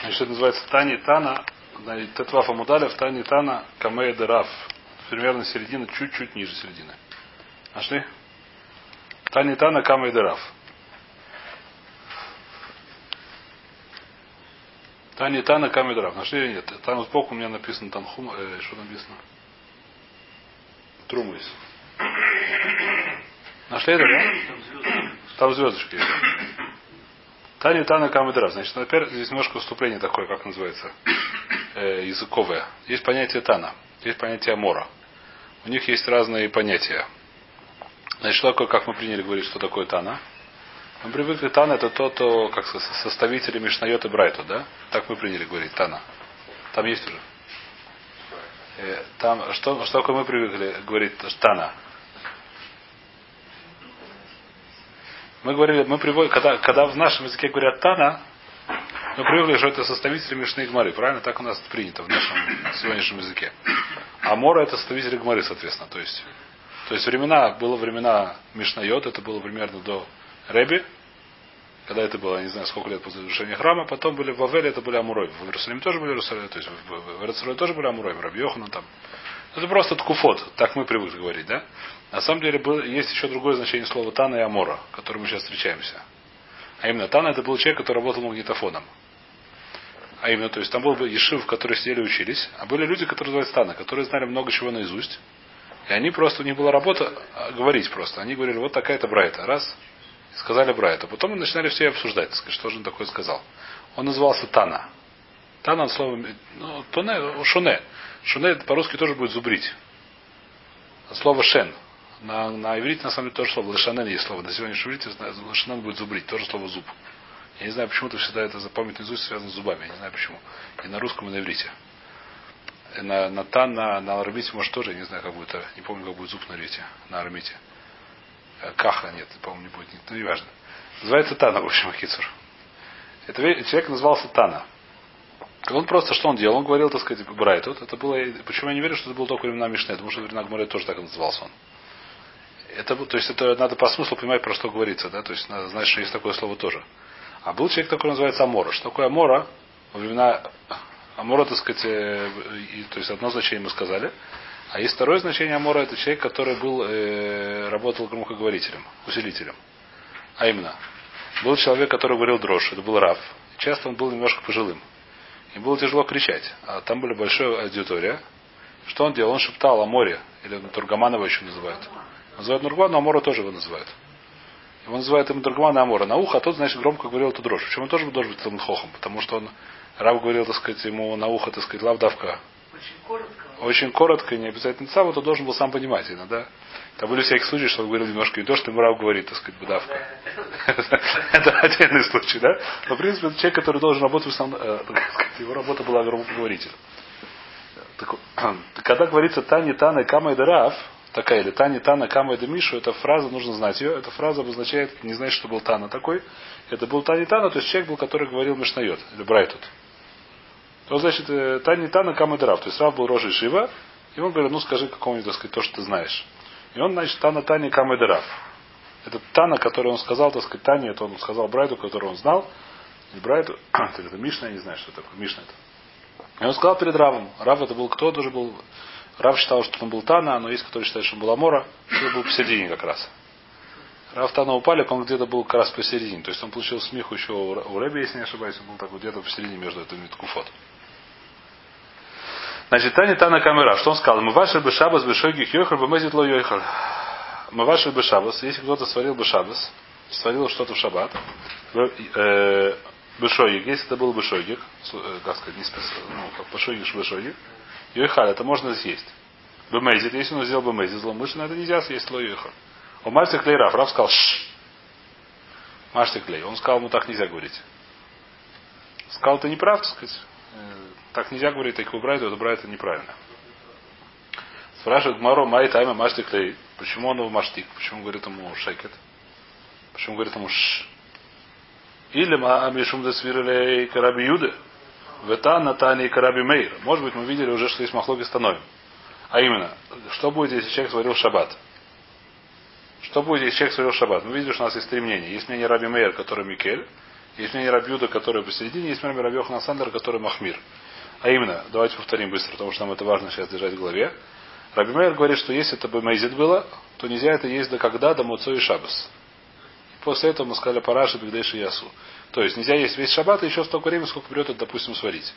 Значит, это называется Тани Тана, Тетваф Амудалев, Тани Тана, Камея Дераф. Примерно середина, чуть-чуть ниже середины. Нашли? Тани Тана, Камея Дераф. Тани Тана, Камея Дераф. Нашли или нет? Там сбоку у меня написано, там хум, э, что написано? Трумус. Нашли это, да? Там звездочки есть. Тани Тана Камедрав. Значит, во-первых, здесь немножко вступление такое, как называется, э, языковое. Есть понятие Тана, есть понятие Амора. У них есть разные понятия. Значит, что такое, как мы приняли говорить, что такое Тана? Мы привыкли, Тана это тот, кто, как составители Мишнайот и Брайту, да? Так мы приняли говорить, Тана. Там есть уже. Э, там, что, что такое мы привыкли говорить, Тана? Мы говорили, мы приводим, когда, когда в нашем языке говорят Тана, мы привыкли, что это составители Мишны и Гмары. Правильно? Так у нас принято в нашем сегодняшнем языке. А Мора это составители Гмары, соответственно. То есть, то есть времена, было времена Мишнайот, это было примерно до Реби, когда это было, не знаю, сколько лет после завершения храма, потом были в Вавеле, это были Амурой. В Иерусалиме тоже были Иерусалим, то есть в Иерусалиме тоже были Амурой, в Рабьехану там. Это просто ткуфот, так мы привыкли говорить, да? На самом деле есть еще другое значение слова Тана и Амора, которым мы сейчас встречаемся. А именно Тана это был человек, который работал магнитофоном. А именно, то есть там был бы Ешив, в который сидели и учились, а были люди, которые называются Тана, которые знали много чего наизусть. И они просто, у них была работа а, говорить просто. Они говорили, вот такая-то Брайта. Раз, и сказали Брайта. Потом мы начинали все обсуждать, сказать, что же он такое сказал. Он назывался Тана. Тана, от слова, ну, тоне, шуне. Шуне по-русски тоже будет зубрить. От слова шен. На, на иврите, на самом деле, тоже слово. Лешанен есть слово. На сегодняшнем иврите лешанен будет зубрить. Тоже слово зуб. Я не знаю, почему-то всегда это запомнить наизусть связано с зубами. Я не знаю почему. И на русском, и на иврите. На, на тан, на, на армите, может, тоже, я не знаю, как будет, не помню, как будет зуб на иврите, на армите. Э, каха нет, по-моему, не будет, ну, не важно. Называется Тана, в общем, Акицур. Это человек назывался Тана. Он просто, что он делал? Он говорил, так сказать, Брайту. Это было, почему я не верю, что это было только времена Мишны, потому что времена Гмаре тоже так назывался он. Это, то есть это надо по смыслу понимать, про что говорится, да, то есть надо знать, что есть такое слово тоже. А был человек такой, называется Амора. Что такое Амора? Во времена Амора, так сказать, э, и, то есть одно значение мы сказали. А есть второе значение Амора, это человек, который был, э, работал громкоговорителем, усилителем. А именно, был человек, который говорил дрожь, это был Раф. Часто он был немножко пожилым. Им было тяжело кричать. А там была большая аудитория. Что он делал? Он шептал о море. Или Тургаманова еще называют. Называют Нургман, но Амора тоже его называют. Его называют ему Тургмана Амора на ухо, а тот, значит, громко говорил эту дрожь. Почему он тоже должен быть Талмудхохом? Потому что он, Раб говорил, так сказать, ему на ухо, так сказать, лавдавка. Очень коротко. Очень коротко, не обязательно сам, то должен был сам понимать, иногда. Там были всякие случаи, что он говорил немножко не то, что ему Рав говорит, так сказать, будавка. Это отдельный случай, да? Но, в принципе, это человек, который должен работать, э, его работа была громкоговоритель. Когда говорится Тани, Тана, Кама и Дараф, такая или Тани, Тана, Кама и Мишу, эта фраза, нужно знать ее, эта фраза обозначает, не знать, что был Тана такой, это был Тани Тана, то есть человек был, который говорил Мишнайот, или Брайтут. То значит, э, Тани Тана, Кама и Дараф, то есть Рав был Рожи Шива, и он говорит, ну скажи какому-нибудь, так сказать, то, что ты знаешь. И он, значит, Тана Тани Камедераф. Это Тана, который он сказал, так сказать, Тане, это он сказал Брайту, который он знал. И Брайту, это Мишна, я не знаю, что это такое. Мишна это. И он сказал перед Равом. Рав это был кто? Тоже был. Рав считал, что он был Тана, но есть, который считает, что он был Амора, он был посередине как раз. Рав Тана упали, он где-то был как раз посередине. То есть он получил смех еще у Рэби, если не ошибаюсь, он был так где-то посередине между этими ткуфот. Значит, Тани Тана Камера, что он сказал? Мы ваши бы шабас бы шойгих йохар бы мезит ло йохар. Мы ваши бы шабас, если кто-то сварил бы шабас, сварил что-то в шаббат, э, бешойгик, если это был бешойгик, э, как сказать, не специально, ну, как бешойгик, бешойгик, йохар, это можно съесть. Бемезит, если он сделал бемезит, злоумышленно, это нельзя съесть ло йохар. У Мальцы Клей Раф, Раф сказал, шш. Маште Клей. Он сказал, ему так нельзя говорить. Сказал, ты не прав, так сказать. Так нельзя говорить, так это брать это неправильно. Спрашивает Маро, май тайма маштик лей. Почему он его маштик? Почему говорит ему шекет? Почему говорит ему ш? Или да свирили караби юды? Вета натани караби мейр. Может быть, мы видели уже, что есть махлоки становим. А именно, что будет, если человек сварил шаббат? Что будет, если человек сварил шаббат? Мы видели, что у нас есть три мнения. Есть мнение Раби Мейер, который Микель, Есть мнение Рабиуда, который посередине, есть мнение Рабиоха Насандер, который Махмир. А именно, давайте повторим быстро, потому что нам это важно сейчас держать в голове. Раби Мейер говорит, что если это бы Мейзит было, то нельзя это есть до когда, до Муцо и Шабас. После этого мы сказали Параши, Бигдейши и Ясу. То есть нельзя есть весь шаббат и еще столько времени, сколько придет, это, допустим, сварить.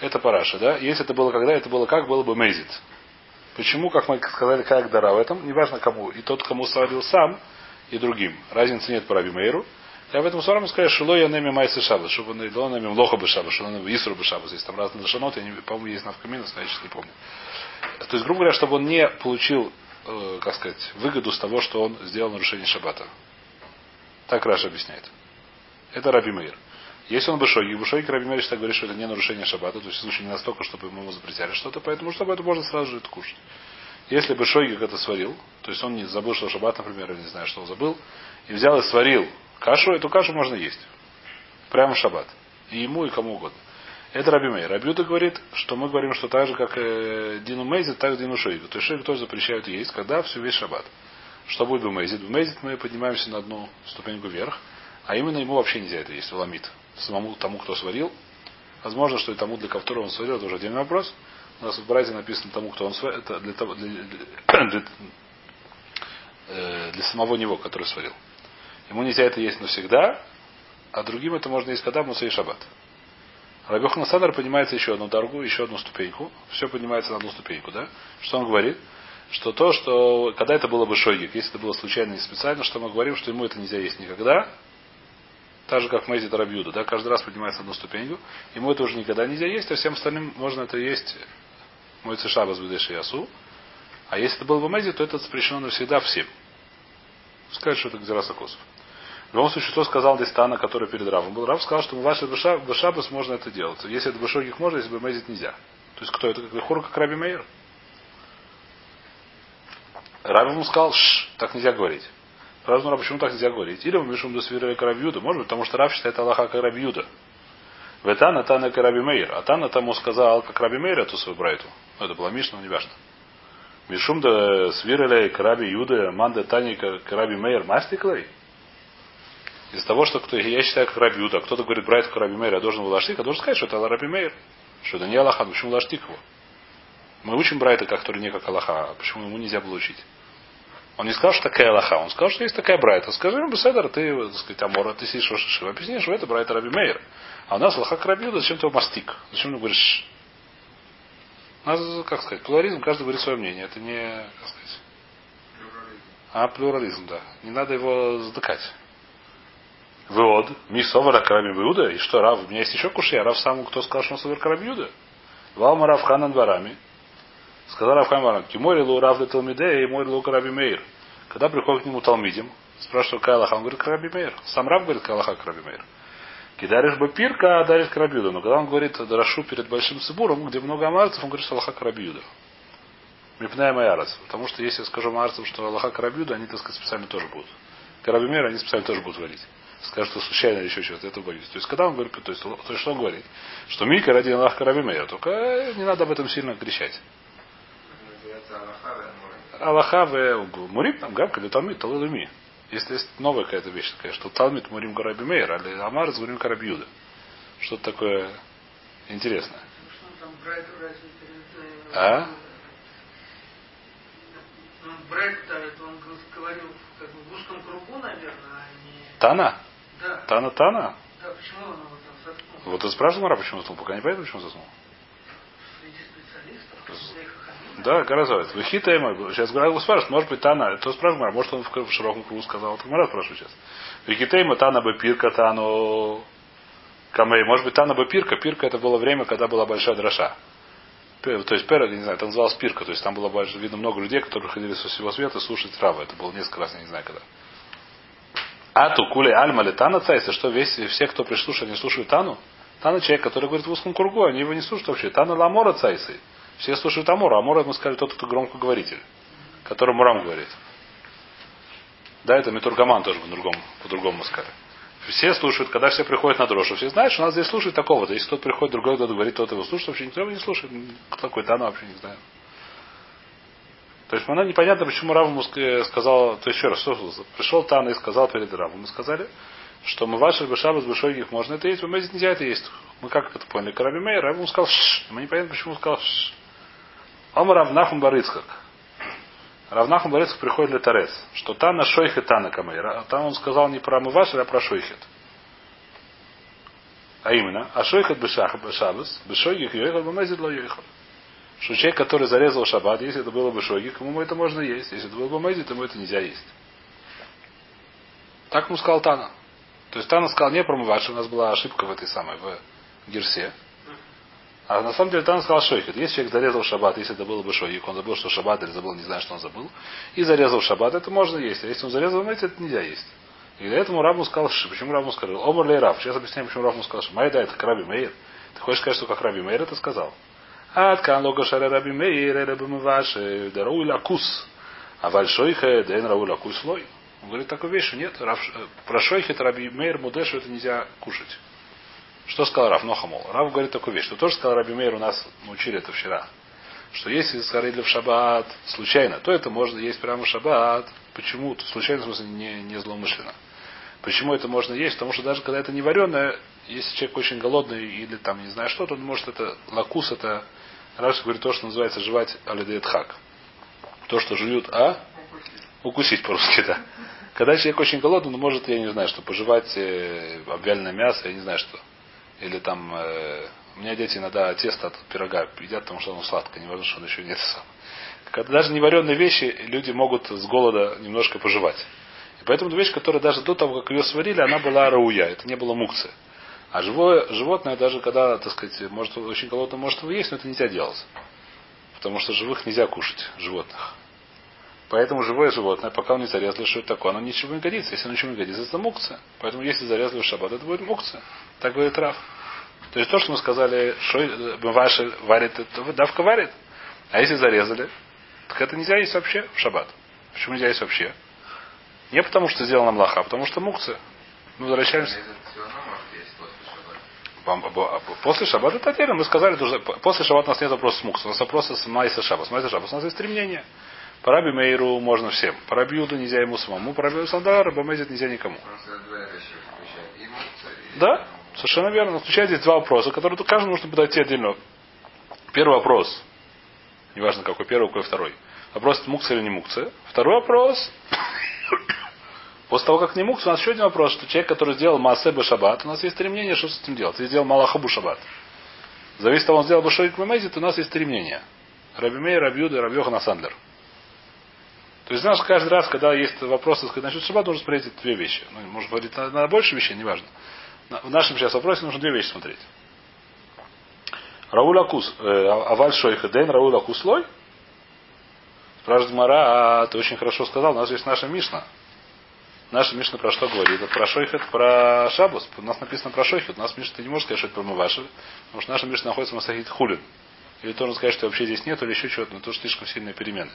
Это параша, да? Если это было когда, это было как, было бы мейзит. Почему, как мы сказали, как дара в этом, неважно кому. И тот, кому сварил сам, и другим. Разницы нет по Раби Мейру. Я в этом сварам сказать, что ло я неми майсы шабас, чтобы он ло неми лоха бы шабас, что он исру бы шабас. Есть там разные лошанот, я не, по-моему, есть навкаминус, но я сейчас не помню. То есть, грубо говоря, чтобы он не получил, э, как сказать, выгоду с того, что он сделал нарушение шаббата. Так Раша объясняет. Это Раби Мейр. Если он бешоги, бешоги Раби Мейр считает, говорит, что это не нарушение шаббата, то есть в случае не настолько, чтобы ему запретили что-то, поэтому чтобы это можно сразу же это кушать. Если бы Шойгик это сварил, то есть он не забыл, что шаббат, например, или не знаю, что он забыл, и взял и сварил кашу, эту кашу можно есть. Прямо в шаббат. И ему, и кому угодно. Это Раби Мей. Рабиуда говорит, что мы говорим, что так же, как э, Дину Мейзит, так и Дину Шойгу. То есть Шойгу тоже запрещают есть, когда все весь шаббат. Что будет в Мейзит? В Мейзит мы поднимаемся на одну ступеньку вверх, а именно ему вообще нельзя это есть, ламит. Самому тому, кто сварил. Возможно, что и тому, для которого он сварил, это уже отдельный вопрос. У нас в Брайзе написано тому, кто он сварил, это для, того, для, для, для, э, для самого него, который сварил. Ему нельзя это есть навсегда, а другим это можно есть когда Муса и Шаббат. Рабиохан Садар поднимается еще одну дорогу, еще одну ступеньку. Все поднимается на одну ступеньку, да? Что он говорит? Что то, что когда это было бы шойгик, если это было случайно и специально, что мы говорим, что ему это нельзя есть никогда, так же, как Мэйзи Тарабьюда, да, каждый раз поднимается на одну ступеньку, ему это уже никогда нельзя есть, а всем остальным можно это есть мой цеша с ясу. А если это был бы Мэйзи, то это запрещено навсегда всем. Сказать, что это Гзераса В любом случае, что сказал Дистана, который перед Равом был? Рав сказал, что ваши Башабас можно это делать. Если это Башогих можно, если бы Мэйзит нельзя. То есть кто это? Как Лехур, как Раби Мейер. Рав ему сказал, Ш, так нельзя говорить. Рав ну, почему так нельзя говорить? Или мы Мишум Досвира Карабьюда. Может быть, потому что Рав считает Аллаха Карабьюда. Ветана Тана Караби Мейер. А Тана тому сказал, как Раби Мейер эту свою брайту. Ну, это была Мишна, но не важно. Мишум да свирелей Караби Юда, Манда Тани Караби Мейер Мастиклей. Из того, что кто, я считаю как Раби Юда, кто-то говорит брать как Раби Мейер, я должен был лаштик, а должен сказать, что это Раби Мейер. Что это не Аллаха, почему лаштик его? Мы учим Брайта, который не как Аллаха, а почему ему нельзя было учить? Он не сказал, что такая Аллаха, он сказал, что есть такая Брайта. Скажи ему, Беседер, ты, так сказать, Амора, ты сидишь в Шишива, объясни, что это Брайта Раби Мейер. А у нас Аллаха Крабиуда, зачем ты его мастик? Зачем ты говоришь у нас, как сказать, плурализм, каждый говорит свое мнение. Это не, как сказать, плюрализм. а плюрализм, да. Не надо его затыкать. Вывод. Мисовара Караби Иуда. И что, Рав? У меня есть еще кушья. Рав самому, кто сказал, что он совер Караби Иуда. Валма Рав Ханан Барами. Сказал Рав Ханан Барами. Кимори лу Рав де Талмиде и мой лу Караби Мейр. Когда приходит к нему Талмидим, спрашивает, какая Аллаха, он говорит, Караби Мейр. Сам Рав говорит, какая Аллаха Караби Мейр. Кидаришь бы пирка, а даришь карабиуда. Но когда он говорит Дарашу перед большим цибуром, где много амарцев, он говорит, что Аллаха карабиуда. Мипная Майарец. Потому что если я скажу амарцам, что Аллаха карабиуда, они, так сказать, специально тоже будут. Карабимер, они специально тоже будут говорить. Скажут, что случайно или еще что-то, это боюсь. То есть, когда он говорит, то есть, то есть что он говорит? Что Мика ради Аллаха карабимер, только э, не надо об этом сильно кричать. Аллаха в Мурим, там гавка, или там Талилуми. Если есть новая какая-то вещь такая, что Талмит Мурим Гараби Мейр, а Амар с Мурим Карабиуда. Что-то такое интересное. А? он говорил как бы в узком кругу. Тана? Да. Тана Тана? Да, почему он заткнул? Вот ты спрашивал Мара, почему заснул? Пока не понятно, почему заснул. Да, Гаразовец. Вахита ему. Сейчас Гара спрашивает, может быть, Тана, то спрашивает, может он в широком кругу сказал, это Гара спрашивает сейчас. Вахита ему Тана бы пирка, Тану Камей. Может быть, Тана бы пирка. Пирка это было время, когда была большая дроша. То есть Пера, не знаю, это называлось пирка. То есть там было больше, видно много людей, которые ходили со всего света слушать травы. Это было несколько раз, я не знаю когда. А ту куле альма ли Тана цайса, что весь, все, кто прислушали, не слушают Тану? Тана человек, который говорит в узком кругу, они его не слушают вообще. Тана ламора цайсы. Все слушают Амора. Амора, мы сказали, тот, кто громкоговоритель, который Мурам говорит. Да, это Митургаман тоже по-другому, по-другому сказали. Все слушают, когда все приходят на дрожь. Все знают, что нас здесь слушают такого-то. Если кто-то приходит, другой кто-то говорит, тот его слушает, вообще никто его не слушает. Кто такой Тана вообще не знаю. То есть, она непонятно, почему Рав ему сказал, то еще раз, что, пришел Тана и сказал перед Равом. Мы сказали, что мы ваши бешабас бешойгих можно это есть, бемезит нельзя это есть. Мы как это поняли? Караби Мейер, Рав ему сказал, Шш. мы не понятно, почему он сказал, Шш. Ом Равнахум Барыцкак. Равнахум Барыцкак приходит для Тарец, что Тана Шойхет Тана Камейр. Там он сказал не про Мывашер, а про Шойхет. А именно, а Шойхет Бешабас, Бешойгих Йойхал, Бемезит Ло Йойхал. Что человек, который зарезал шаббат, если это было бы шоги, кому это можно есть. Если это было бы мейзи, то ему это нельзя есть. Так ему сказал Тана. То есть Тана сказал не промывать, у нас была ошибка в этой самой, в Герсе. А на самом деле Тана сказал шойхет. Если человек зарезал шаббат, если это было бы шойик, он забыл, что шаббат или забыл, не знаю, что он забыл, и зарезал шаббат, это можно есть. А если он зарезал мейзи, это нельзя есть. И для этого Раму сказал, что почему Раму сказал? Омар ли Рав? Сейчас объясняем, почему Раму сказал, что Майда это Краби Мейер. Ты хочешь сказать, что как Раби Мейер это сказал? עד כאן לא גשר רבי מאיר, אלא במובש, דראוי лакус. А вальшойха, дэн рауль лакус лой. Он говорит такую вещь, что нет. Рав, про шойхет Раби Мейр Мудешу это нельзя кушать. Что сказал Рав Нохамол? Рав говорит такую вещь, что тоже сказал Раби Мейр, у нас научили это вчера. Что если сгорели в шаббат случайно, то это можно есть прямо в шаббат. Почему? Случайно, в смысле, не, не злоумышленно. Почему это можно есть? Потому что даже когда это не вареное, если человек очень голодный или там не знаю что, то он может это лакус, это Раши говорит то, что называется жевать алидеет хак. То, что жуют, а? Укусить по-русски, да. Когда человек очень голодный, он может, я не знаю, что, пожевать э, обвяленное мясо, я не знаю что. Или там, э, у меня дети иногда тесто от пирога едят, потому что оно сладкое, не важно, что оно еще нет сам. Когда даже невареные вещи люди могут с голода немножко пожевать. И поэтому вещь, которая даже до того, как ее сварили, она была рауя, это не было мукция. А живое животное, даже когда, так сказать, может очень голодно, может его есть, но это нельзя делать. Потому что живых нельзя кушать, животных. Поэтому живое животное, пока он не зарезали, что это такое, оно ничего не годится. Если оно ничего не годится, это мукция. Поэтому если зарезали в шаббат, это будет мукция. Так говорит Раф. То есть то, что мы сказали, что ваши варит, это давка варит. А если зарезали, так это нельзя есть вообще в шаббат. Почему нельзя есть вообще? Не потому, что сделано млаха, а потому что мукция. Мы возвращаемся. После шаббата это отдельно. Мы сказали, что после шаббата у нас нет вопроса с мукс. У нас вопрос с майса шаббат. С майса шаббат у нас есть стремление. По Раби Мейру можно всем. По Раби Юду нельзя ему самому. По Раби Сандара Бамезит нельзя никому. Да, совершенно верно. Но включает здесь два вопроса, которые каждому нужно подойти отдельно. Первый вопрос. Неважно, какой первый, какой второй. Вопрос, мукция или не мукция. Второй вопрос. После того, как не мукс, у нас еще один вопрос, что человек, который сделал Маасебе Шаббат, у нас есть три мнения, что с этим делать. Если сделал Малахабу Шаббат. Зависит от того, он сделал Башойк Мемезит, у нас есть три мнения. Раби Мей, Раби Юда Раби Йохана Сандер. То есть, знаешь, каждый раз, когда есть вопросы сказать, насчет Шаббат, нужно смотреть две вещи. Ну, может говорить на больше вещей, неважно. В нашем сейчас вопросе нужно две вещи смотреть. Рауль Акус, э, Аваль Шойха Дэн, Рауль Акус Лой. Спрашивает Мара, а ты очень хорошо сказал, у нас есть наша Мишна. Наша Мишна про что говорит? Это про Шойхет, про Шабус. У нас написано про Шойхет. У нас Мишна ты не можешь сказать, что это про Маваши. Потому что наша Мишна находится в Масахит Хулин. Или тоже сказать, что вообще здесь нет, или еще чего-то, но то слишком сильные перемены.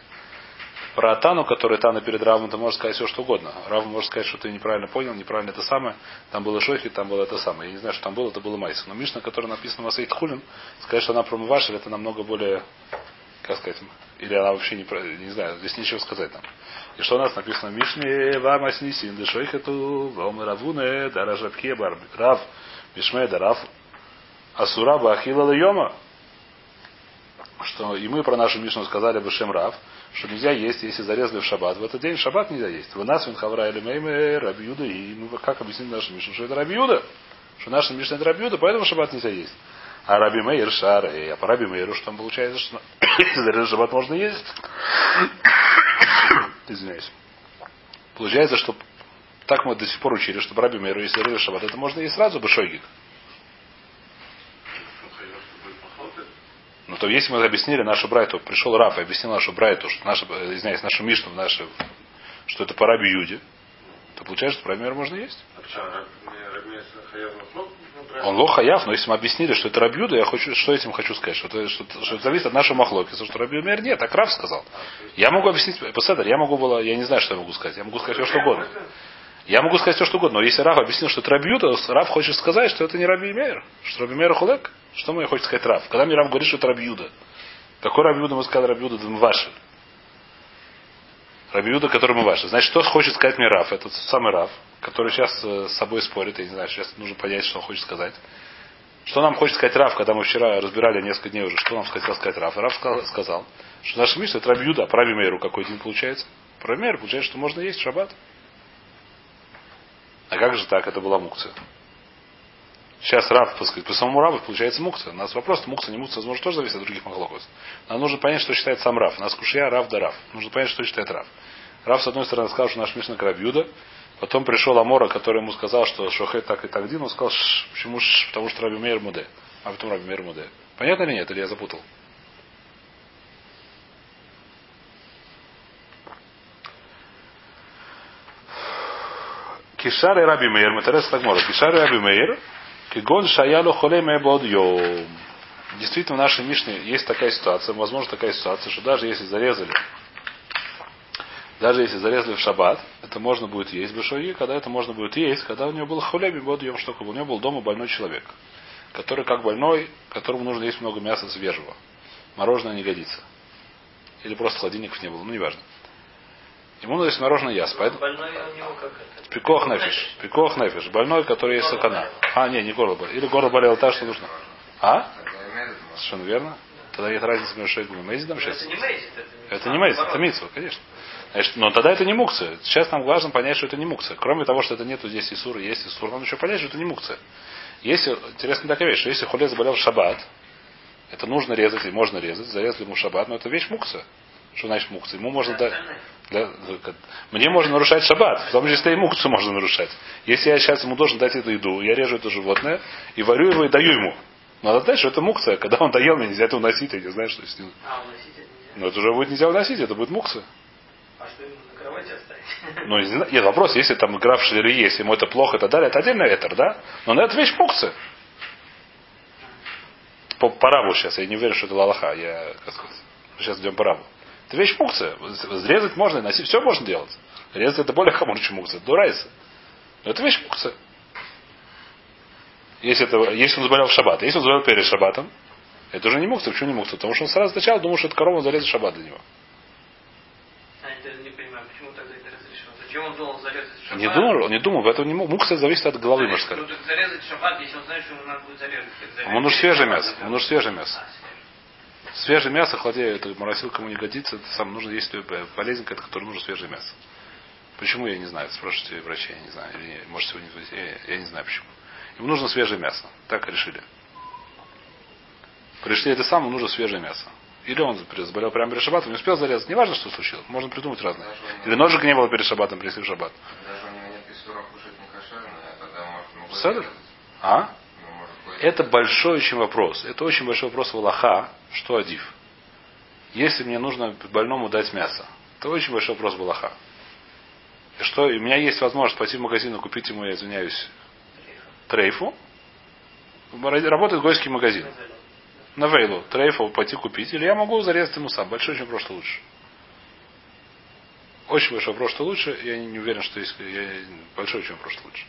Про Тану, который Тана перед Равом, ты можешь сказать все, что угодно. Рав может сказать, что ты неправильно понял, неправильно это самое. Там было Шойхет, там было это самое. Я не знаю, что там было, это было Майс. Но Мишна, которая написана в Масахит Хулин, сказать, что она про Маваши, это намного более, как сказать, или она вообще не, не знаю, здесь нечего сказать там. И что у нас написано в вам снисин, дешойхету, вам равуне, даражабхе, рав, мишме, дарав, асура, бахила йома. Что и мы про нашу Мишну сказали бы Шем Рав, что нельзя есть, если зарезали в шаббат. В этот день в шаббат нельзя есть. В нас хавра или мейме рабиуда. И мы как объяснили нашу Мишну, что это рабиуда. Что наша Мишна это рабиуда, поэтому шаббат нельзя есть. А Раби Мейер Шаре, а по Раби Мейеру что там получается, что зарезали шаббат можно есть. Извиняюсь. Получается, что так мы до сих пор учили, что Раби Мейру, если зарезали шаббат, это можно и сразу бы шойгик. Ну, то если мы объяснили нашу брайту, пришел Раф и объяснил нашу брайту, что наша, извиняюсь, нашу Мишну, нашу, что это по Раби Юде, то получается, что Раби можно есть. Он лох хаяв, но если мы объяснили, что это рабьюда, я хочу, что этим хочу сказать, что это, что, что это зависит от нашего махлоки, что рабью мер нет, так Рав сказал. Я могу объяснить, посмотри, я могу было, я не знаю, что я могу сказать, я могу сказать все, что угодно. Я могу сказать все, что угодно, но если Рав объяснил, что это рабьюда, Рав хочет сказать, что это не раби мер, что раби мер хулек. Что мне хочет сказать Рав? Когда мне Рав говорит, что это рабьюда. Какой рабьюда мы сказали рабьюда ваши? Рабиуда, который мы ваши. Значит, что хочет сказать мне Раф? Это тот самый Раф, который сейчас э, с собой спорит. Я не знаю, сейчас нужно понять, что он хочет сказать. Что нам хочет сказать Раф, когда мы вчера разбирали несколько дней уже, что нам хотел сказать Раф? Раф сказал, что наш Миша это Рабиуда, а Раби Мейру какой день получается? По Раби Мейру получается, что можно есть шаббат. А как же так? Это была мукция. Сейчас Рав, сказать, по самому Раву получается мукция. У нас вопрос, мукция, не мукция, возможно, тоже зависит от других махлоков. Нам нужно понять, что считает сам Рав. У нас кушья Рав да Рав. Нужно понять, что считает Рав. Рав, с одной стороны, сказал, что наш Мишна Крабьюда. Потом пришел Амора, который ему сказал, что Шохет так и так дин. Он сказал, почему? Потому что Раби Мейр Муде. А потом Раби Мейр Муде. Понятно или нет? Или я запутал? Кишар и Раби Мейр, Матерес Тагмора. Кишар и Раби Мейр, Кигон Шаяло Холеме Йом. Действительно, в нашей Мишне есть такая ситуация, возможно такая ситуация, что даже если зарезали, даже если зарезали в шаббат, это можно будет есть бешоги, когда это можно будет есть, когда у него был bod йом что у него был дома больной человек, который как больной, которому нужно есть много мяса свежего. Мороженое не годится. Или просто холодильников не было, ну неважно. Ему надо есть мороженое яс. Поэтому... Больной у него как это? Пикох нефиш. Пикох нефиш. Больной, который есть сатана. А, не, не горло болело. Или горло болело так, что нужно. А? Совершенно верно. Тогда есть разница между шейгом и мейзидом сейчас. Это не мейзит, это Это не мейзид, это митсва, конечно. Значит, но тогда это не мукция. Сейчас нам важно понять, что это не мукция. Кроме того, что это нету здесь Исура, есть Исур, нам еще понять, что это не мукция. Если, интересно такая вещь, что если хуле заболел в шаббат, это нужно резать и можно резать, зарезали ему в шаббат, но это вещь мукция. Что значит мукция? Ему можно дать... Для, мне можно нарушать шаббат, в том числе и мукцию можно нарушать. Если я сейчас ему должен дать эту еду, я режу это животное и варю его и даю ему. Надо знать, что это мукция. Когда он доел, мне нельзя это уносить, я не знаю, что с ним. А, уносить это нельзя. Но это уже будет нельзя уносить, это будет мукция. А что ему на кровати оставить? Ну. Нет, вопрос, если там игра в шлере есть, ему это плохо и так далее, это отдельный ветер, да? Но на это вещь мукция. По, по сейчас, я не уверен, что это лалаха, я, как сказать, сейчас идем по рабу. Это вещь мукция. Срезать можно и носить, все можно делать. Резать это более хамур, чем мукция. Дурайся. Но это вещь мукция. Если, это, если он заболел в шаббат, если он заболел перед шаббатом, это уже не мукция. Почему не мукция? Потому что он сразу сначала думал, что это корова зарезать шаббат для него. А, я не понимаю, почему тогда это разрешено? Зачем он думал зарезать шаббат? Не думал, он не думал, в этом не. Мукция зависит от головы, можно сказать. Ну, так зарезать шаббат, если он знает, что ему надо будет зарезать. зарезать. Свежее мясо. Ему нужно свежее мясо. А, свежее. Мясо, холодея, это морозилкому не годится, это сам нужно есть полезненькое, это которое нужно свежее мясо. Почему, я не знаю. Спрашивайте врачей, я не знаю. Или, может, сегодня я, я не знаю почему. Ему нужно свежее мясо. Так решили. Пришли это самое, нужно свежее мясо. Или он заболел прямо перед шаббатом, не успел зарезать. Неважно, что случилось. Можно придумать разное. Или ножик не было перед шаббатом, принесли в шаббат. Даже у него нет писура кушать не кошерное, а тогда может. А? Это большой очень вопрос. Это очень большой вопрос в Аллаха, что адив. Если мне нужно больному дать мясо, это очень большой вопрос в Аллаха. Что, у меня есть возможность пойти в магазин и купить ему, я извиняюсь, трейфу. Работает гойский магазин. На Вейлу. Трейфу пойти купить. Или я могу зарезать ему сам. Большой очень вопрос, что лучше. Очень большой вопрос, что лучше. Я не уверен, что есть... Я... Большой очень вопрос, что лучше.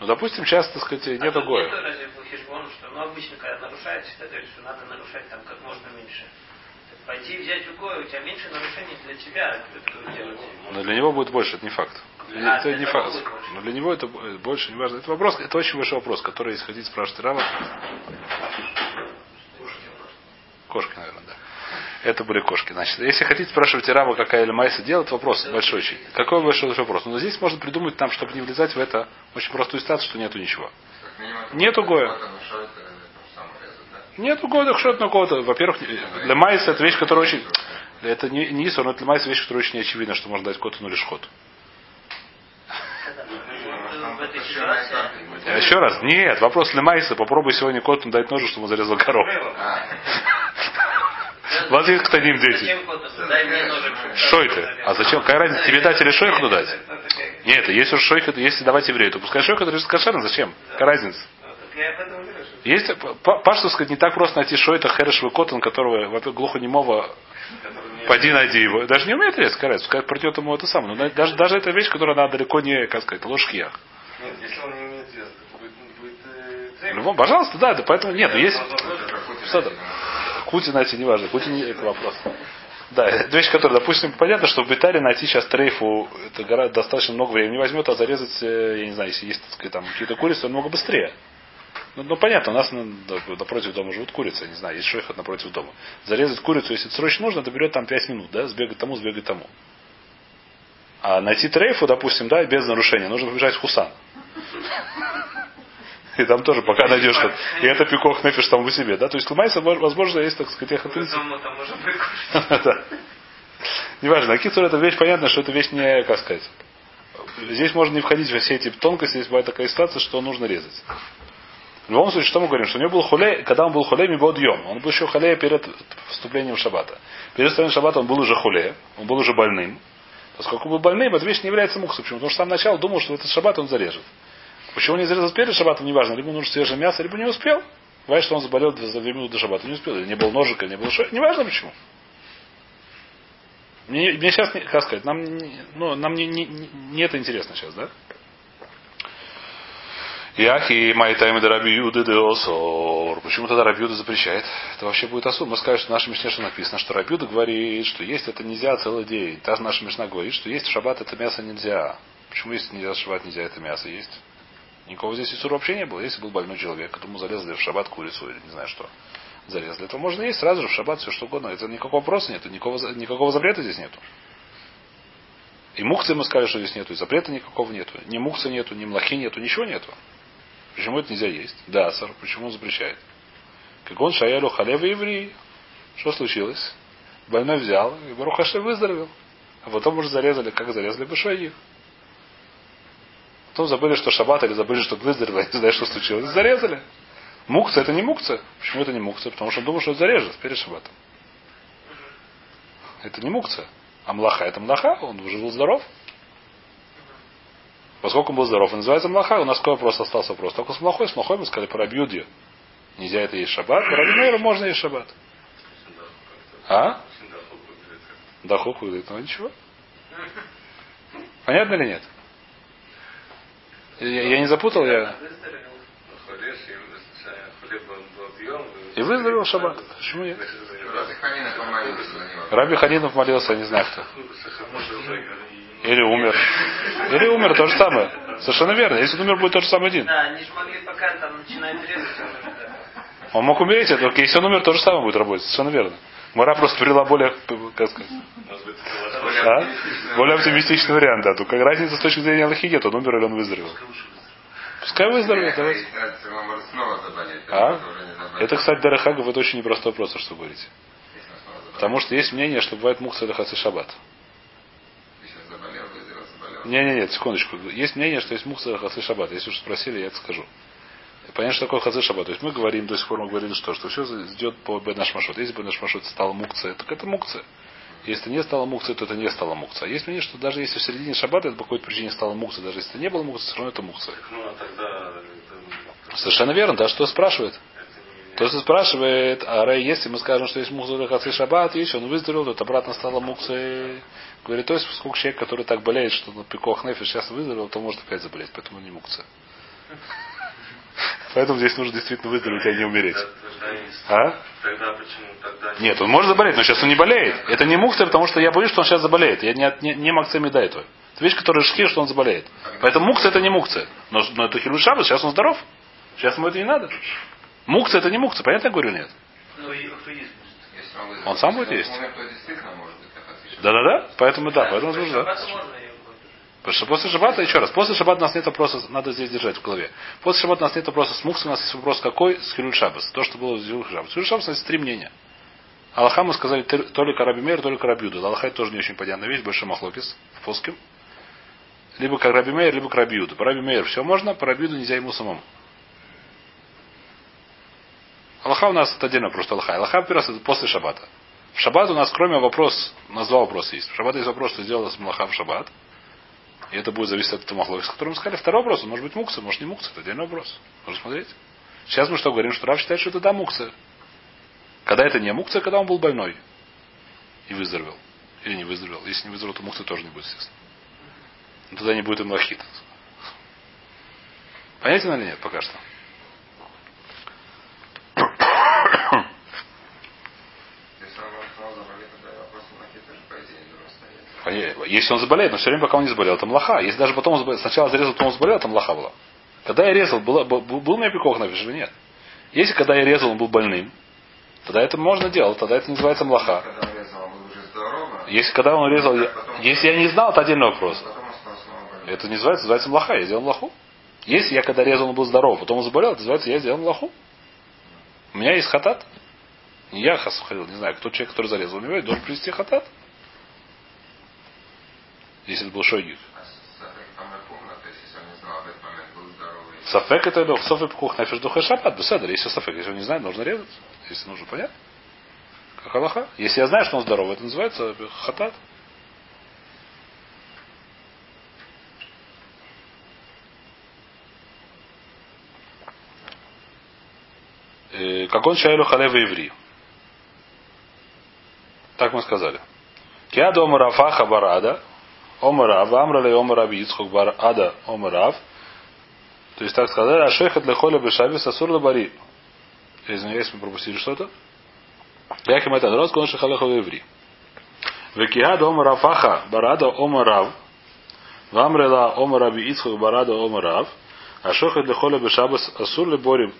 Ну, допустим, часто, так сказать, нет а тут гоя. нету разве по что, ну, обычно, когда нарушают, всегда говорят, что надо нарушать там как можно меньше. Так пойти взять у гоя, у тебя меньше нарушений для тебя этого делать. Но для него будет больше, это не факт. А, это для не факт. Но для него это больше, не важно. Это вопрос, это очень большой вопрос, который, если хотите спрашивать Рава, кошки, наверное, да. Это были кошки. Значит, если хотите спрашивать Рава, какая или Майса делает, вопрос большой очень. Какой большой вопрос? Но здесь можно придумать там, чтобы не влезать в это очень простую ситуацию, что нету ничего. это Нету гоя. э? Нету года что-то на кого-то. Во-первых, для Майса это вещь, которая очень... Это не, не Исур, но для Майса вещь, которая очень очевидна, что можно дать коту ситуации... карта будет. А Еще раз, нет, вопрос для Майса. Попробуй сегодня коту дать ножу, чтобы он зарезал корову. Вас есть кто ним дети? Шойты. зарезать. А зачем? Какая разница, тебе дать или шойху дать? Ну, Нет, если уж шойха, если давать еврею, то пускай шойха это кошерно. Зачем? Какая разница? ну, что Есть, па- Пашту сказать, не так просто найти шойта Херешевый Коттон, которого, во-первых, глухонемого, поди найди его. Даже не умеет резать, разница, пускай придет ему это самое. Но даже, даже это вещь, которая она далеко не, как сказать, ложкиях. Нет, если он не умеет резать, это будет, будет э, цель. любом, пожалуйста, да, да, поэтому нет, но есть. это Кути, знаете, неважно. Кути не это вопрос. Да, это вещь, которая, допустим, понятно, что в Битаре найти сейчас трейфу это гора- достаточно много времени возьмет, а зарезать, э, я не знаю, если есть так сказать, там какие-то курицы, намного быстрее. Ну, ну, понятно, у нас ну, напротив дома живут курицы, не знаю, есть шойхот напротив дома. Зарезать курицу, если срочно нужно, это берет там 5 минут, да, сбегать тому, сбегать тому. А найти трейфу, допустим, да, без нарушения, нужно побежать в Хусан. И там тоже, пока найдешь что И это пикох нефиш там в себе, да. То есть Лмайса, возможно, есть, так сказать, По выкушать. Да. Неважно, Акицур это вещь, понятно, что это вещь не, как сказать. Здесь можно не входить во все эти тонкости, здесь бывает такая ситуация, что нужно резать. В любом случае, что мы говорим, что у него был хулей, когда он был хулей, мибод йом. Он был еще хулей перед вступлением в шаббата. Перед вступлением в шаббата он был уже хулей, он был уже больным. Поскольку был больным, эта вещь не является муксом. Почему? Потому что сам начал думал, что в этот шаббат он зарежет. Почему не зарезал перед шаббатом, неважно. Либо нужно свежее мясо, либо не успел. Бывает, что он заболел за две минуты до шаббата. Не успел. Не был ножика, не был шо. Неважно почему. Мне, мне сейчас, не, как сказать, нам, ну, нам не, не, не- это интересно сейчас, да? אי הכי מאי טעמא רבי יהודה דאסר. Почему тогда Раби Юда запрещает? Это вообще будет осуд. Мы скажем, что в нашей Мишне что написано, что Раби Юда говорит, что есть это нельзя целый день. Та же наша Мишна говорит, что есть в шаббат это мясо нельзя. Почему если нельзя в шаббат нельзя это мясо есть? Никого здесь איסור а вообще не было. Если был больной человек, которому зарезали в шаббат курицу или не знаю что, зарезали, то можно есть сразу же в шаббат все что угодно. Это никакого вопроса нет, никакого, никакого запрета здесь нету. И мукцы мы сказали, что здесь нету, и запрета никакого нету. Ни мукцы нету, ни млахи нету, ничего нету. Почему это нельзя есть? Да, сэр, почему он запрещает? Как он шаялю халева евреи. Что случилось? Больной взял, и Барухаши выздоровел. А потом уже зарезали, как зарезали бы шаи. Потом забыли, что шаббат, или забыли, что выздоровел, не знаю, что случилось. Зарезали. Мукца это не мукца. Почему это не мукца? Потому что он думал, что это зарежет перед шаббатом. Это не мукца. А млаха это млаха, он уже был здоров. Поскольку он был здоров, он называется млаха. У нас какой вопрос остался вопрос? Только с млахой, с млахой мы сказали про бьюдью. Нельзя это есть шаббат. Про Мейра можно есть шаббат. А? Дахок выглядит. Ну ничего. Понятно или нет? Я, я не запутал, я... И выздоровел в шаббат. Почему нет? Раби Ханинов молился, я не знаю кто. Или умер. Или умер, то же самое. Совершенно верно. Если он умер, будет тот же самый день. Да, они же могли пока там начинают резать. он мог умереть, только если он умер, то же самое будет работать. Совершенно верно. Мара просто привела более, как сказать, а? более оптимистичный вариант, да. Только разница с точки зрения Аллахи нет, он умер или он выздоровел. Пускай выздоровеет, давайте. А? не. Это, кстати, Дарахагов, это очень непростой вопрос, что вы говорите. Потому что есть мнение, что бывает мукса это хаци шаббат. Выздоровел, заболел. Не-не-не, секундочку. Есть мнение, что есть мукса хаци шаббат. Если уж спросили, я это скажу. Понятно, что такое хаци шаббат. То есть мы говорим, до сих пор мы говорили, что, что все идет по бенаш машот. Если бенаш машот стало мукция, так это мукция. Если не стало мукция, то это не стало мукция. А есть мнение, что даже если в середине шаббата это по какой-то причине стало мукция, даже если не было мукция, все равно это мукция. Ну, а тогда Совершенно верно, да, что спрашивает? То, что спрашивает, а Рэй, если мы скажем, что есть мукция хаци шаббат, и если он выздоровел, то это обратно стало мукцией. Говорит, то есть, поскольку человек, который так болеет, что на пикох нефиш сейчас выздоровел, то может опять заболеть, поэтому не мукция. Поэтому здесь нужно действительно выздороветь, а не умереть. А? Нет, он может заболеть, но сейчас он не болеет. Это не мукция, потому что я боюсь, что он сейчас заболеет. Я не, от- не, не макция медайту. Это вещь, которая шхи, что он заболеет. Поэтому мукция это не мукция. Но, но это шаббат, сейчас он здоров. Сейчас ему это не надо. Мукция это не мукция, понятно я говорю нет? Ну, он сам будет есть? Да-да-да. Поэтому да, поэтому нужно, да. шаббата можно ее будет. Потому что после шаббата, еще раз, после шаббата у нас нет вопроса, надо здесь держать в голове. После шаббата у нас нет вопроса с муксой, у нас есть вопрос какой с Хилюль Шаббас. То, что было в Хилюль Шаббас. Хилюль Шаббас у нас есть три мнения. Аллаха мы сказали то ли Караби Мейр, то ли Карабиуда. Аллаха это тоже не очень понятная вещь, большой махлокис в плоским. Либо Караби Мейр, либо Карабиуда. По Раби Мейр все можно, по Рабиуду нельзя ему самому. Аллаха у нас это отдельно просто Аллаха. Аллаха первый раз это после шаббата. В шаббат у нас, кроме вопрос, у нас два вопроса есть. В шаббат есть вопрос, что сделала с Малаха в шаббат. И это будет зависеть от Тамахлови, с которым мы сказали. Второй вопрос, может быть мукса, может не мукса, это отдельный вопрос. Можно смотреть. Сейчас мы что говорим, что Рав считает, что это да мукса. Когда это не мукса, когда он был больной. И выздоровел. Или не выздоровел. Если не выздоровел, то мукса тоже не будет, естественно. Но тогда не будет и млахит. Понятно или нет пока что? Если он снова заболеет, тогда вопрос не Если он заболеет, но все время, пока он не заболел, это млаха. Если даже потом заболел, сначала зарезал, потом заболел, это млаха была. Когда я резал, было, был, был у меня пикох на или нет? Если когда я резал, он был больным, тогда это можно делать, тогда это называется млаха. Здоровый. Если когда он резал, я- если я не знал, это отдельный вопрос. Это не называется, называется млаха, я сделал млаху. Если я когда резал, он был здоров, потом он заболел, это называется, я сделал млаху. У меня есть хатат. Не я хас ходил, не знаю, кто человек, который зарезал, у него должен привести хатат. Если это был шойгик. А Сафек там и помню, то есть если он не знал в этот момент, был здоровый. Сафек это лег, софи пкух нафиш духе шаббат, беседер. Если сафек, если он не знает, нужно резать. Если нужно, понятно? Как Аллаха. Если я знаю, что он здоровый, это называется хатат. Э, Как он шаэлю халева иври. Так мы сказали. Киада омарафаха барада, омарав, амрале омарав Ицхук барада омарав, то есть так сказали, а шейхат для холя бешаби сасур лабари. Я извиняюсь, мы пропустили что-то. Яким это рос, он шихалеха в иври. Векиад омарав аха барада омарав, вамрела омараби Ицхук барада омарав, а шейхат для холя бешаби асур лабари.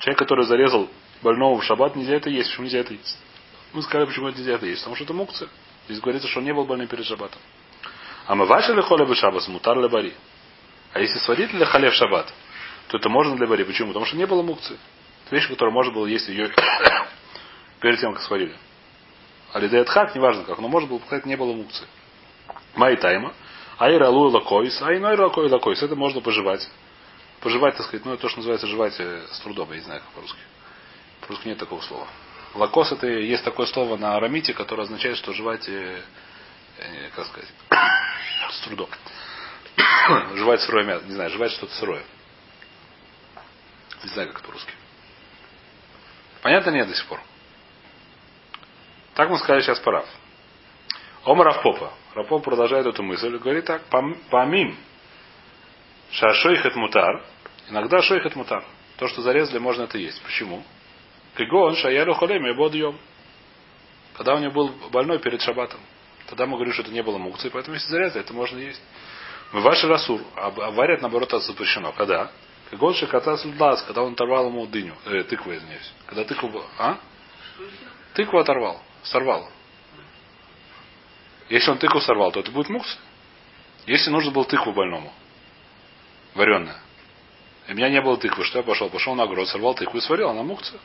Человек, который зарезал больного в шаббат, нельзя это есть. Почему нельзя это есть? Мы сказали, почему это нельзя это есть. Потому что это мукция. Здесь говорится, что он не был больным перед шаббатом. А мы ваши ли холя бы шаббат, мутар ли бари. А если сварить для хале в шаббат, то это можно для бари. Почему? Потому что не было мукции. Это вещь, которую можно было есть ее перед тем, как сварили. А лидеет хак, неважно как, но можно было сказать, не было мукции. מאי טעמא. הראוי לכוס, אינו ראוי לכוס. Это можно пожевать. Пожевать, так сказать, ну, то, что называется жевать э, с трудом, я не знаю, как по-русски. По-русски нет такого слова. לכוס это есть такое слово на арамите, которое означает, что жевать, э, как сказать, с трудом. жевать сырое мясо, не знаю, жевать что-то сырое. Не знаю, как это по-русски. Понятно нет до сих пор? Так мы сказали сейчас пора. Ома Равпопа. Равпоп продолжает эту мысль. Говорит так. «Пам- Помим. Шашойхет мутар. Иногда шойхет мутар. То, что зарезали, можно это есть. Почему? Кигон шаялю холем и бодьем. Когда у него был больной перед шабатом. Тогда мы говорим, что это не было мукции, поэтому если зарезали, это можно есть. Мы ваши расур, а варят, наоборот, это запрещено. Когда? Кигон шиката сульдас, когда он оторвал ему дыню, э, тыкву, извиняюсь. Когда тыкву, а? Тыкву оторвал, сорвал. Если он тыкву сорвал, то это будет мукция. Если нужно было тыкву больному, вареная. И у меня не было тыквы, что я пошел? Пошел на огород, сорвал тыкву и сварил, она мукция.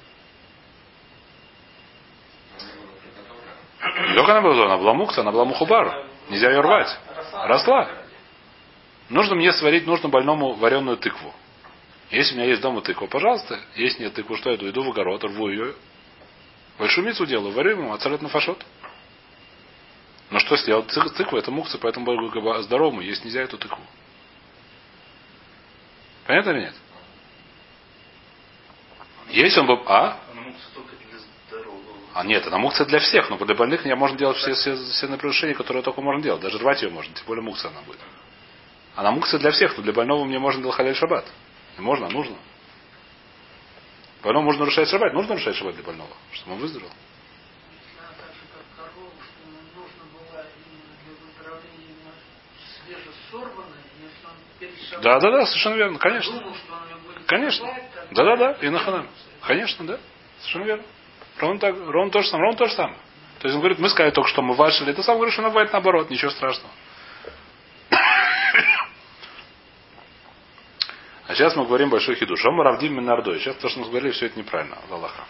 Не только она была, она была мукция, она была мухубар. Нельзя ее рвать. Росла. Нужно мне сварить, нужно больному вареную тыкву. Если у меня есть дома тыква, пожалуйста. Если нет тыквы, что я иду? Иду в огород, рву ее. Большую мицу делаю, варю ему, на фашот. Но что сделал? Цик- Тыква это мукция, поэтому здоровому есть нельзя эту тыкву. Понятно или нет? Если он бы... А? Она мукса только для здорового. А нет, она мукция для всех, но для больных я можно делать все, все, все нарушения, которые только можно делать. Даже рвать ее можно, тем более мукция она будет. Она мукция для всех, но для больного мне можно делать халяль шаббат. Не можно, а нужно. Больному можно нарушать шаббат, нужно нарушать шаббат для больного, чтобы он выздоровел. Да, да, да, совершенно верно, конечно. думал, Конечно. Да, да, да, и на ханам. Конечно, да. Совершенно верно. Ровно, так, ровно то же самое. Ровно то же самое. То есть он говорит, мы сказали только, что мы вашили. Это сам говорит, что она бывает наоборот, ничего страшного. А сейчас мы говорим большой хидуш. Омар Авдим Минардой. Сейчас то, что мы говорили, все это неправильно. Аллаха.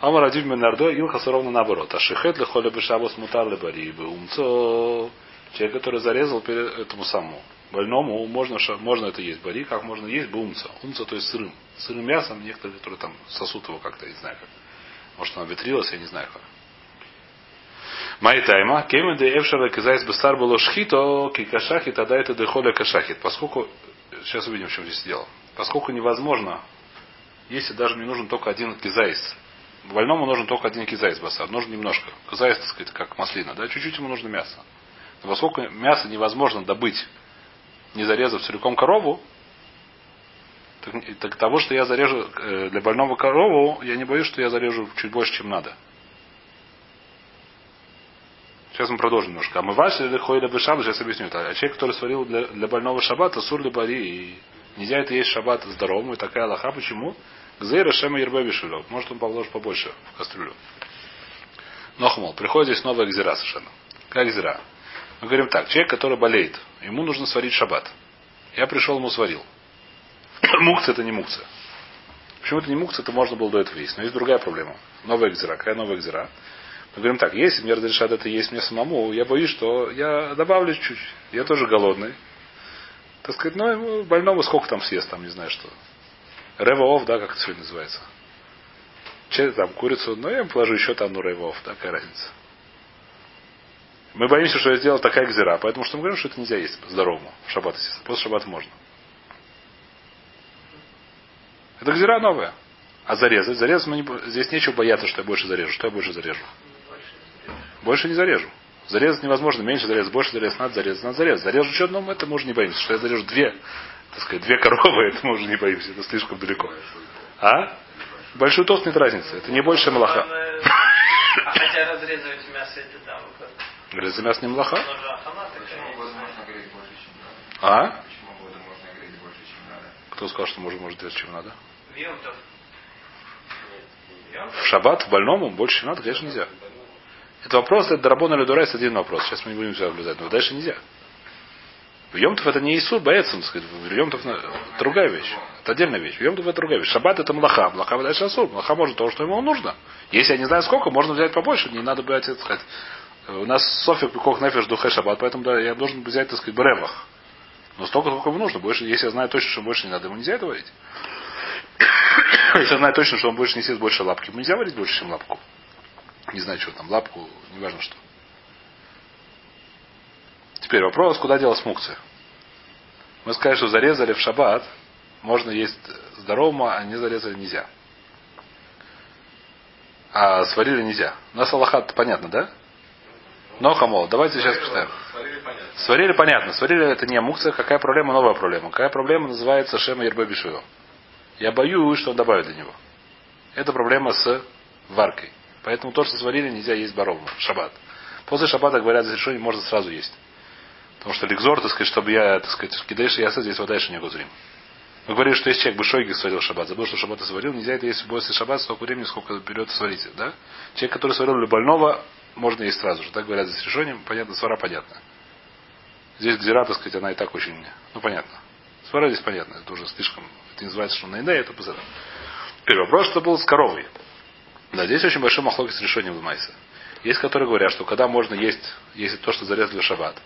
Омар Авдим Минардой, Илхаса ровно наоборот. А шихет ли холя бешабос мутар ли бари умцо. Человек, который зарезал перед этому самому больному, можно, можно это есть. Бари, как можно есть, бы умца. Умца, то есть сырым. Сырым мясом, некоторые, которые там сосут его как-то, не знаю как. Может, она ветрилась, я не знаю как. Майтайма, кемен де эвшара кизайс бестар было шхито, кикашахит, а это дехоля кашахит. Поскольку, сейчас увидим, в чем здесь дело. Поскольку невозможно, если даже мне нужен только один кизайс, больному нужен только один кизайс басар, нужно немножко. Кизайс, так сказать, как маслина, да, чуть-чуть ему нужно мясо. Но поскольку мясо невозможно добыть, не зарезав целиком корову, так, так того, что я зарежу э, для больного корову, я не боюсь, что я зарежу чуть больше, чем надо. Сейчас мы продолжим немножко. А мы ваши или хойда бы шаббат, сейчас объясню. А человек, который сварил для, для больного шаббата, сур ли бари, и нельзя это есть шаббат здоровому, и такая лоха. Почему? Гзейра шема ербе бишулев. Может он положит побольше в кастрюлю. Нохмол. Приходит здесь новая гзира совершенно. Как гзира? Мы говорим так. Человек, который болеет, ему нужно сварить шаббат. Я пришел, ему сварил. мукция это не мукция. Почему это не мукция, это можно было до этого есть. Но есть другая проблема. Новая гзира. Какая новая гзира? Мы говорим так, если мне разрешат это есть мне самому, я боюсь, что я добавлю чуть-чуть. Я тоже голодный. Так сказать, ну, больному сколько там съест, там, не знаю что. Реваов, да, как это сегодня называется. Че, там, курицу, ну, я ему положу еще там, ну, реваов, такая разница. Мы боимся, что я сделал такая гзира, поэтому что мы говорим, что это нельзя есть здоровому. В шаббат, естественно. После шаббата можно. Это гзира новая. А зарезать? Зарезать мы не... Здесь нечего бояться, что я больше зарежу. Что я больше зарежу? Больше не зарежу. Зарезать невозможно, меньше зарезать, больше зарезать, надо зарезать, надо зарезать. Зарежу что одном, это мы уже не боимся. Что я зарежу две, так сказать, две коровы, это мы уже не боимся, это слишком далеко. А? Большой тост нет разницы, это не больше малаха. А хотя разрезать мясо это не малаха? Можно? А? Можно? Кто сказал, что может, может делать, чем надо? В Йомтов. В шаббат больному больше, чем надо, конечно, нельзя. Это вопрос, это Дарабон или Дурайс, один вопрос. Сейчас мы не будем все облизать, но дальше нельзя. В Йомтов это не Исур, боец, так сказать. В Йомтов другая вещь. Это отдельная вещь. В Йомтов это другая вещь. Шаббат это млаха. Млаха дальше Асур. Млаха может то, что ему нужно. Если я не знаю сколько, можно взять побольше. Не надо брать, так сказать. У нас Софик Кох Нефиш Духе Шаббат, поэтому да, я должен взять, так сказать, бревах. Но столько, сколько ему нужно. Больше, если я знаю точно, что больше не надо, ему нельзя это варить. Если знаю точно, что он больше не съест больше лапки, ему нельзя варить больше, чем лапку. Не знаю, что там, лапку, неважно что. Теперь вопрос, куда делась мукция? Мы сказали, что зарезали в шаббат, можно есть здоровому, а не зарезали нельзя. А сварили нельзя. У нас Аллахат понятно, да? Но хамол, давайте сейчас почитаем. Понятно. Сварили понятно. Сварили это не мукция. Какая проблема? Новая проблема. Какая проблема называется Шема Ербе. Я боюсь, что он добавит для него. Это проблема с варкой. Поэтому то, что сварили, нельзя есть баровну. Шаббат. После шаббата, говорят, разрешение можно сразу есть. Потому что ликзор, так сказать, чтобы я, так сказать, кидаешь я здесь вода еще не гузрим. Мы говорили, что если человек бы шойги сварил шаббат, забыл, что шаббат сварил, нельзя это есть после шаббат столько времени, сколько берет сварить. Да? Человек, который сварил для больного, можно есть сразу же. Так говорят здесь решением, понятно, свара понятно. Здесь гзира, так сказать, она и так очень, ну понятно. Свара здесь понятно, это уже слишком, это не называется, что на это позади. Теперь вопрос, что был с коровой. Да, здесь очень большой махлок с решением в Майсе. Есть, которые говорят, что когда можно есть, если то, что зарезали в шаббат.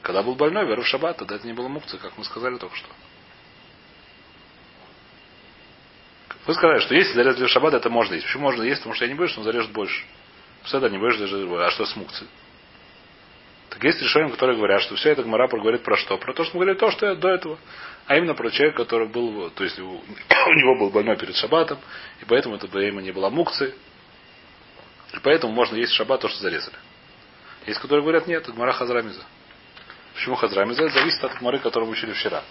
Когда был больной, веру в шаббат, тогда это не было мукции, как мы сказали только что. Вы сказали, что если зарезали в шаббат, это можно есть. Почему можно есть? Потому что я не боюсь, что он зарежет больше. Всегда не боюсь, даже а что с мукцией? Так есть решения, которые говорят, что все это Гмара говорит про что? Про то, что мы говорили то, что я до этого. А именно про человека, который был, то есть у, у него был больной перед шаббатом, и поэтому это время не было мукции. И поэтому можно есть в шаббат то, что зарезали. Есть, которые говорят, нет, это Гмара Хазрамиза. Почему Хазрамиза? Это зависит от Гмары, которую мы учили вчера.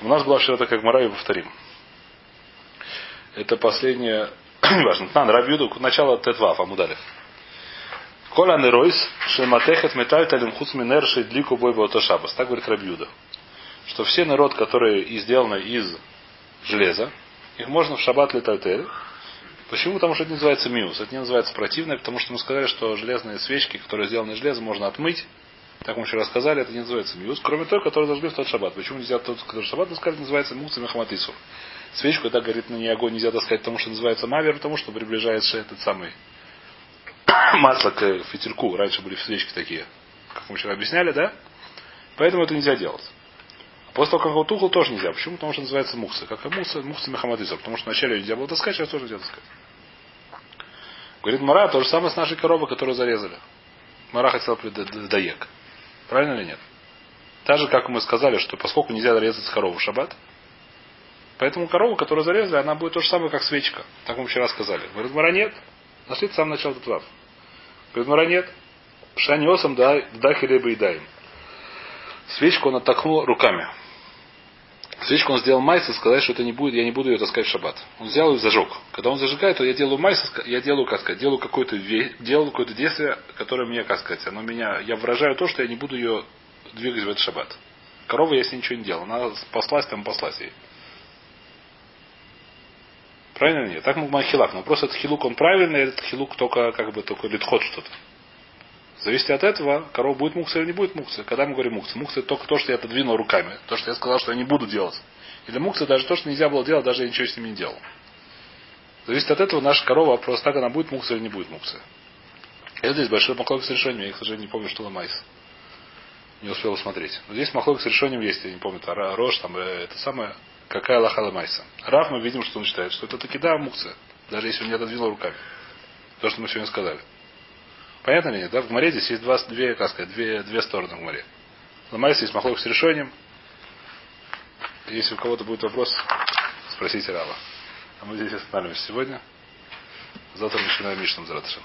У нас была вчера такая Гмара, и повторим. Это последнее, неважно, на, Рабиуду, начало Тетвав, Амудалев. Коля неройс, шематехет металь талим хуц минер шейдлику бой шабас. Так говорит Рабиуда. Что все народ, которые и сделаны из железа, их можно в шаббат летальтель. Почему? Потому что это не называется миус. Это не называется противное, потому что мы сказали, что железные свечки, которые сделаны из железа, можно отмыть. Так мы вчера сказали, это не называется миус, кроме той, которую зажгли в тот шаббат. Почему нельзя тот, который шаббат, сказали, называется миус и мехаматису. Свечку, когда горит на ней огонь, нельзя таскать, потому что называется мавер, потому что приближается этот самый масло к фитильку. Раньше были свечки такие, как мы вчера объясняли, да? Поэтому это нельзя делать. После того, как его тухло, тоже нельзя. Почему? Потому что называется мукса. Как и мукса, мукса мехамадиса. Потому что вначале нельзя было таскать, сейчас тоже нельзя таскать. Говорит Мара, то же самое с нашей коровой, которую зарезали. Мара хотел даек. Правильно или нет? Так же, как мы сказали, что поскольку нельзя резать корову в шаббат, поэтому корова, которую зарезали, она будет то же самое, как свечка. Так мы вчера сказали. Говорит, Мара, нет. Нашли это самое начало Тетвав. Говорит, нет. Шаниосом да, дахи и даем. Свечку он оттолкнул руками. Свечку он сделал майса, сказать, что это не будет, я не буду ее таскать в шаббат. Он взял и зажег. Когда он зажигает, то я делаю майса, я делаю, как сказать, делаю какое-то, делаю какое-то действие, которое мне, как сказать, оно меня, я выражаю то, что я не буду ее двигать в этот шаббат. Корова я с ней ничего не делал. Она послась там, послась ей. Правильно или нет? Так мы хилак. Но просто этот хилук, он правильный, этот хилук только, как бы, только литход что-то. Зависит от этого, корова будет мукса или не будет мукса. Когда мы говорим мукса? Мукса это только то, что я отодвинул руками. То, что я сказал, что я не буду делать. Или мукса даже то, что нельзя было делать, даже я ничего с ними не делал. Зависит от этого, наша корова просто так она будет мукса или не будет мукса. Это здесь большой махлок с решением. Я, к сожалению, не помню, что майс. Не успел смотреть. Но здесь махлок с решением есть, я не помню, это рожь, там, э, это самое, какая лахала майса. Раф мы видим, что он считает, что это таки да, мукса. Даже если он не отодвинул руками. То, что мы сегодня сказали. Понятно ли нет? Да? В море здесь есть два, две, как сказать, две, две стороны в море. Ломайся есть махлок с решением. Если у кого-то будет вопрос, спросите Рава. А мы здесь остановимся сегодня. Завтра начинаем Мишном Заратышем.